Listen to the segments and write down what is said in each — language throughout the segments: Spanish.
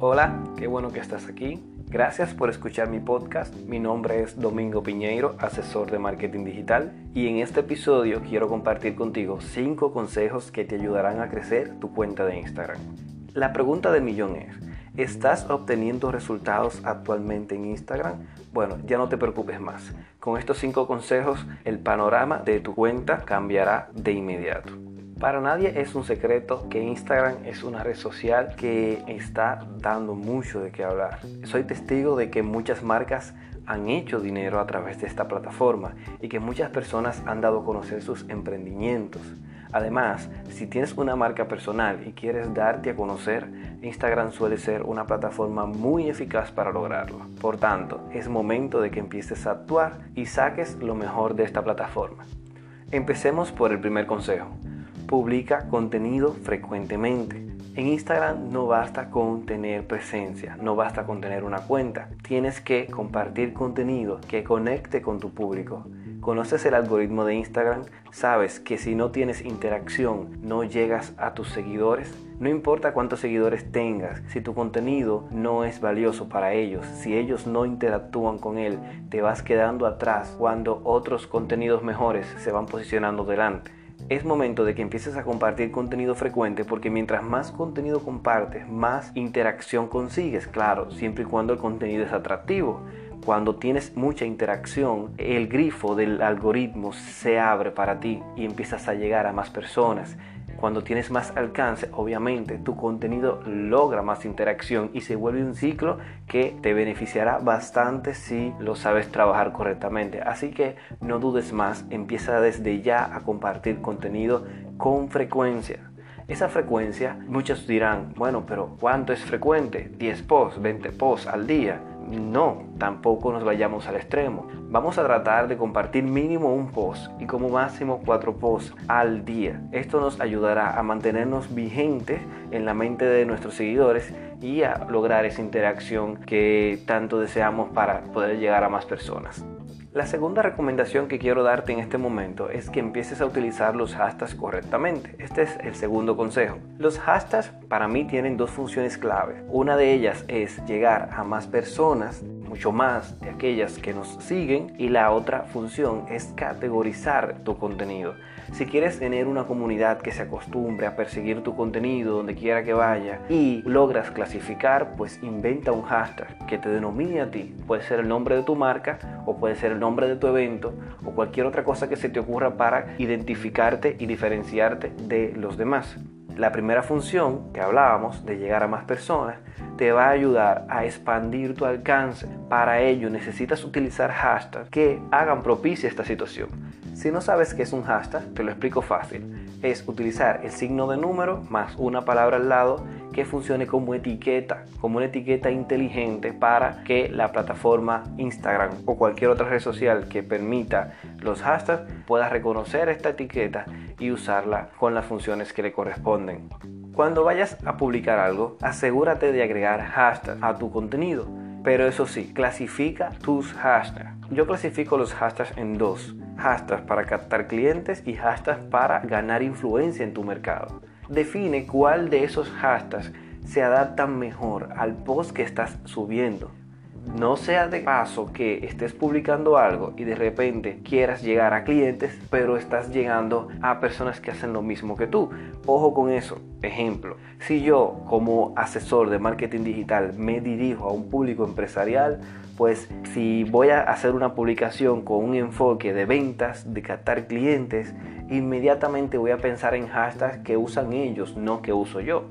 Hola, qué bueno que estás aquí. Gracias por escuchar mi podcast. Mi nombre es Domingo Piñeiro, asesor de marketing digital, y en este episodio quiero compartir contigo 5 consejos que te ayudarán a crecer tu cuenta de Instagram. La pregunta del millón es, ¿estás obteniendo resultados actualmente en Instagram? Bueno, ya no te preocupes más. Con estos 5 consejos, el panorama de tu cuenta cambiará de inmediato. Para nadie es un secreto que Instagram es una red social que está dando mucho de qué hablar. Soy testigo de que muchas marcas han hecho dinero a través de esta plataforma y que muchas personas han dado a conocer sus emprendimientos. Además, si tienes una marca personal y quieres darte a conocer, Instagram suele ser una plataforma muy eficaz para lograrlo. Por tanto, es momento de que empieces a actuar y saques lo mejor de esta plataforma. Empecemos por el primer consejo publica contenido frecuentemente. En Instagram no basta con tener presencia, no basta con tener una cuenta. Tienes que compartir contenido que conecte con tu público. ¿Conoces el algoritmo de Instagram? ¿Sabes que si no tienes interacción no llegas a tus seguidores? No importa cuántos seguidores tengas, si tu contenido no es valioso para ellos, si ellos no interactúan con él, te vas quedando atrás cuando otros contenidos mejores se van posicionando delante es momento de que empieces a compartir contenido frecuente porque mientras más contenido compartes, más interacción consigues, claro, siempre y cuando el contenido es atractivo. Cuando tienes mucha interacción, el grifo del algoritmo se abre para ti y empiezas a llegar a más personas cuando tienes más alcance, obviamente tu contenido logra más interacción y se vuelve un ciclo que te beneficiará bastante si lo sabes trabajar correctamente. Así que no dudes más, empieza desde ya a compartir contenido con frecuencia. Esa frecuencia, muchos dirán, bueno, pero ¿cuánto es frecuente? 10 posts, 20 posts al día. No, tampoco nos vayamos al extremo. Vamos a tratar de compartir mínimo un post y como máximo cuatro posts al día. Esto nos ayudará a mantenernos vigentes en la mente de nuestros seguidores y a lograr esa interacción que tanto deseamos para poder llegar a más personas. La segunda recomendación que quiero darte en este momento es que empieces a utilizar los hashtags correctamente. Este es el segundo consejo. Los hashtags para mí tienen dos funciones clave. Una de ellas es llegar a más personas, mucho más de aquellas que nos siguen, y la otra función es categorizar tu contenido. Si quieres tener una comunidad que se acostumbre a perseguir tu contenido donde quiera que vaya y logras clasificar, pues inventa un hashtag que te denomine a ti. Puede ser el nombre de tu marca o puede ser el nombre de tu evento o cualquier otra cosa que se te ocurra para identificarte y diferenciarte de los demás. La primera función que hablábamos de llegar a más personas te va a ayudar a expandir tu alcance. Para ello necesitas utilizar hashtags que hagan propicia esta situación. Si no sabes qué es un hashtag, te lo explico fácil. Es utilizar el signo de número más una palabra al lado que funcione como etiqueta, como una etiqueta inteligente para que la plataforma Instagram o cualquier otra red social que permita los hashtags pueda reconocer esta etiqueta y usarla con las funciones que le corresponden. Cuando vayas a publicar algo, asegúrate de agregar hashtags a tu contenido. Pero eso sí, clasifica tus hashtags. Yo clasifico los hashtags en dos. Hashtags para captar clientes y hashtags para ganar influencia en tu mercado. Define cuál de esos hashtags se adaptan mejor al post que estás subiendo. No sea de paso que estés publicando algo y de repente quieras llegar a clientes, pero estás llegando a personas que hacen lo mismo que tú. Ojo con eso. Ejemplo, si yo como asesor de marketing digital me dirijo a un público empresarial, pues si voy a hacer una publicación con un enfoque de ventas, de captar clientes, inmediatamente voy a pensar en hashtags que usan ellos, no que uso yo.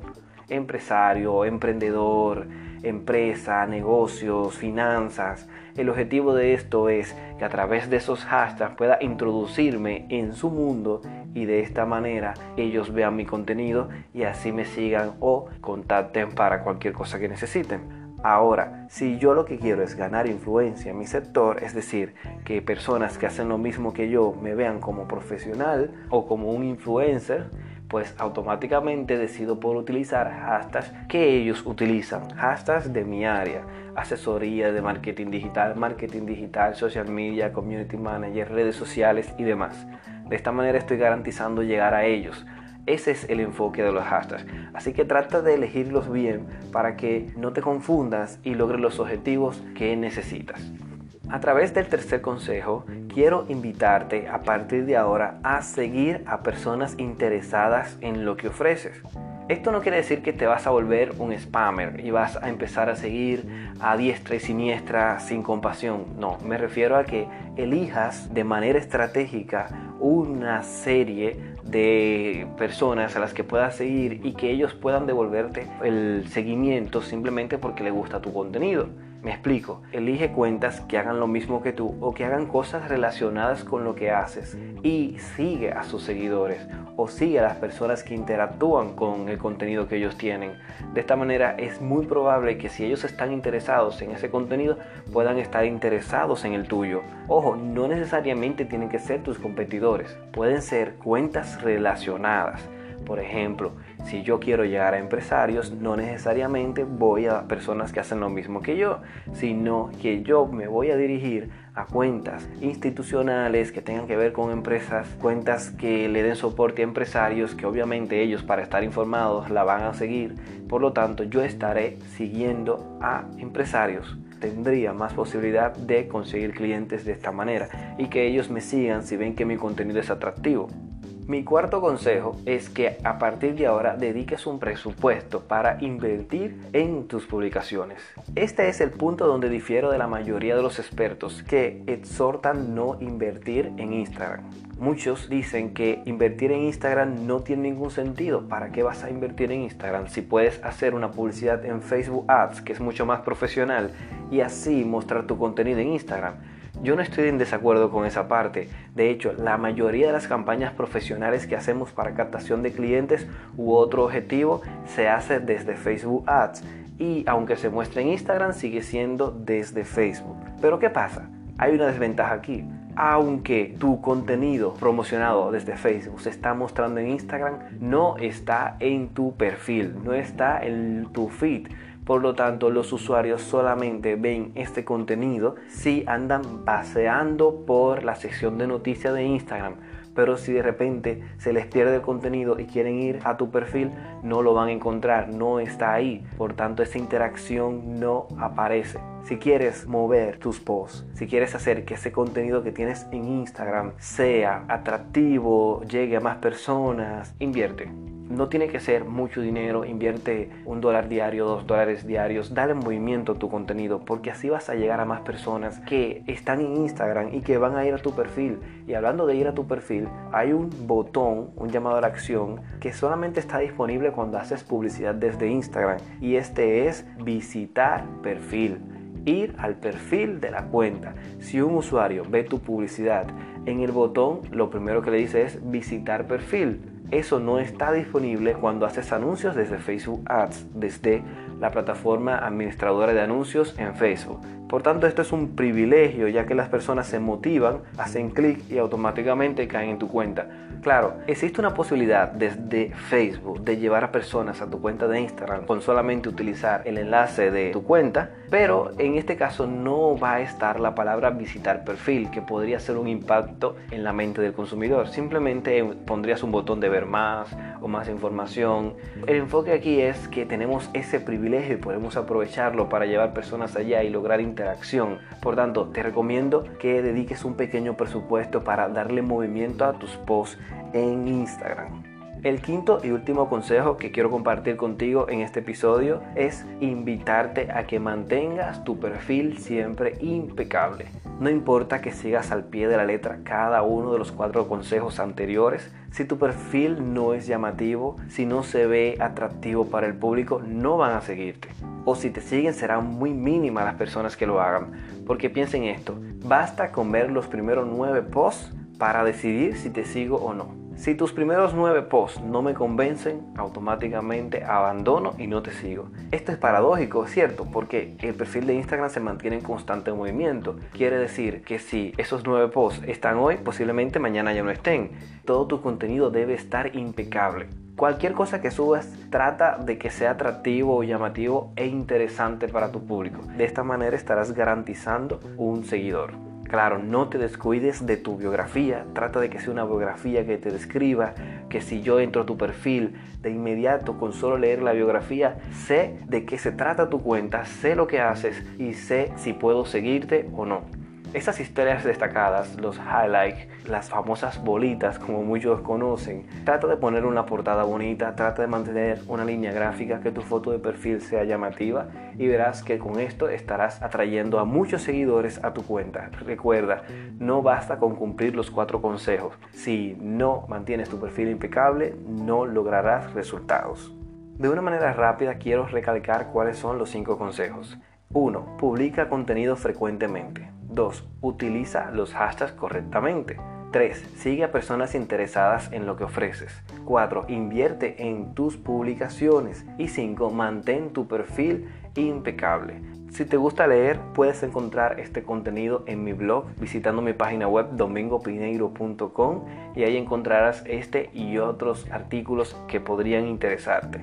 Empresario, emprendedor, empresa, negocios, finanzas. El objetivo de esto es que a través de esos hashtags pueda introducirme en su mundo y de esta manera ellos vean mi contenido y así me sigan o contacten para cualquier cosa que necesiten. Ahora, si yo lo que quiero es ganar influencia en mi sector, es decir, que personas que hacen lo mismo que yo me vean como profesional o como un influencer, pues automáticamente decido por utilizar hashtags que ellos utilizan, hashtags de mi área, asesoría de marketing digital, marketing digital, social media, community manager, redes sociales y demás. De esta manera estoy garantizando llegar a ellos Ese es el enfoque de los hashtags. Así que trata de elegirlos bien para que no te confundas y logres los objetivos que necesitas. A través del tercer consejo, quiero invitarte a partir de ahora a seguir a personas interesadas en lo que ofreces. Esto no quiere decir que te vas a volver un spammer y vas a empezar a seguir a diestra y siniestra sin compasión. No, me refiero a que elijas de manera estratégica una serie de personas a las que puedas seguir y que ellos puedan devolverte el seguimiento simplemente porque les gusta tu contenido. Me explico, elige cuentas que hagan lo mismo que tú o que hagan cosas relacionadas con lo que haces y sigue a sus seguidores o sigue a las personas que interactúan con el contenido que ellos tienen. De esta manera es muy probable que si ellos están interesados en ese contenido puedan estar interesados en el tuyo. Ojo, no necesariamente tienen que ser tus competidores, pueden ser cuentas relacionadas. Por ejemplo, si yo quiero llegar a empresarios, no necesariamente voy a personas que hacen lo mismo que yo, sino que yo me voy a dirigir a cuentas institucionales que tengan que ver con empresas, cuentas que le den soporte a empresarios, que obviamente ellos para estar informados la van a seguir. Por lo tanto, yo estaré siguiendo a empresarios tendría más posibilidad de conseguir clientes de esta manera y que ellos me sigan si ven que mi contenido es atractivo. Mi cuarto consejo es que a partir de ahora dediques un presupuesto para invertir en tus publicaciones. Este es el punto donde difiero de la mayoría de los expertos que exhortan no invertir en Instagram. Muchos dicen que invertir en Instagram no tiene ningún sentido. ¿Para qué vas a invertir en Instagram si puedes hacer una publicidad en Facebook Ads que es mucho más profesional y así mostrar tu contenido en Instagram? Yo no estoy en desacuerdo con esa parte. De hecho, la mayoría de las campañas profesionales que hacemos para captación de clientes u otro objetivo se hace desde Facebook Ads. Y aunque se muestre en Instagram, sigue siendo desde Facebook. Pero ¿qué pasa? Hay una desventaja aquí. Aunque tu contenido promocionado desde Facebook se está mostrando en Instagram, no está en tu perfil, no está en tu feed por lo tanto, los usuarios solamente ven este contenido si andan paseando por la sección de noticias de Instagram. Pero si de repente se les pierde el contenido y quieren ir a tu perfil, no lo van a encontrar, no está ahí. Por tanto, esa interacción no aparece. Si quieres mover tus posts, si quieres hacer que ese contenido que tienes en Instagram sea atractivo, llegue a más personas, invierte no tiene que ser mucho dinero, invierte un dólar diario, dos dólares diarios, dale movimiento a tu contenido porque así vas a llegar a más personas que están en Instagram y que van a ir a tu perfil. Y hablando de ir a tu perfil, hay un botón, un llamado a la acción que solamente está disponible cuando haces publicidad desde Instagram y este es visitar perfil ir al perfil de la cuenta. Si un usuario ve tu publicidad en el botón, lo primero que le dice es visitar perfil eso no está disponible cuando haces anuncios desde Facebook Ads, desde la plataforma administradora de anuncios en Facebook. Por tanto, esto es un privilegio ya que las personas se motivan, hacen clic y automáticamente caen en tu cuenta. Claro, existe una posibilidad desde Facebook de llevar a personas a tu cuenta de Instagram con solamente utilizar el enlace de tu cuenta, pero en este caso no va a estar la palabra visitar perfil, que podría ser un impacto en la mente del consumidor. Simplemente pondrías un botón de ver más o más información. El enfoque aquí es que tenemos ese privilegio y podemos aprovecharlo para llevar personas allá y lograr interacción. Por tanto, te recomiendo que dediques un pequeño presupuesto para darle movimiento a tus posts en Instagram. El quinto y último consejo que quiero compartir contigo en este episodio es invitarte a que mantengas tu perfil siempre impecable. No importa que sigas al pie de la letra cada uno de los cuatro consejos anteriores, si tu perfil no es llamativo, si no se ve atractivo para el público, no van a seguirte. O si te siguen serán muy mínimas las personas que lo hagan. Porque piensen esto, basta con ver los primeros nueve posts para decidir si te sigo o no. Si tus primeros nueve posts no me convencen, automáticamente abandono y no te sigo. Esto es paradójico, ¿cierto? Porque el perfil de Instagram se mantiene en constante movimiento. Quiere decir que si esos nueve posts están hoy, posiblemente mañana ya no estén. Todo tu contenido debe estar impecable. Cualquier cosa que subas trata de que sea atractivo, llamativo e interesante para tu público. De esta manera estarás garantizando un seguidor. Claro, no te descuides de tu biografía, trata de que sea una biografía que te describa, que si yo entro a tu perfil de inmediato con solo leer la biografía, sé de qué se trata tu cuenta, sé lo que haces y sé si puedo seguirte o no. Esas historias destacadas, los highlights, las famosas bolitas como muchos conocen, trata de poner una portada bonita, trata de mantener una línea gráfica, que tu foto de perfil sea llamativa y verás que con esto estarás atrayendo a muchos seguidores a tu cuenta. Recuerda, no basta con cumplir los cuatro consejos. Si no mantienes tu perfil impecable, no lograrás resultados. De una manera rápida quiero recalcar cuáles son los cinco consejos. 1. Publica contenido frecuentemente. 2. Utiliza los hashtags correctamente. 3. Sigue a personas interesadas en lo que ofreces. 4. Invierte en tus publicaciones. Y 5. Mantén tu perfil impecable. Si te gusta leer, puedes encontrar este contenido en mi blog visitando mi página web domingopineiro.com y ahí encontrarás este y otros artículos que podrían interesarte.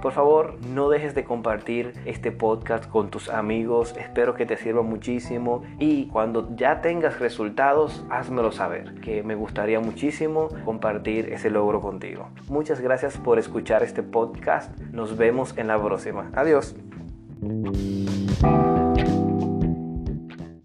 Por favor, no dejes de compartir este podcast con tus amigos. Espero que te sirva muchísimo y cuando ya tengas resultados, házmelo saber, que me gustaría muchísimo compartir ese logro contigo. Muchas gracias por escuchar este podcast. Nos vemos en la próxima. Adiós.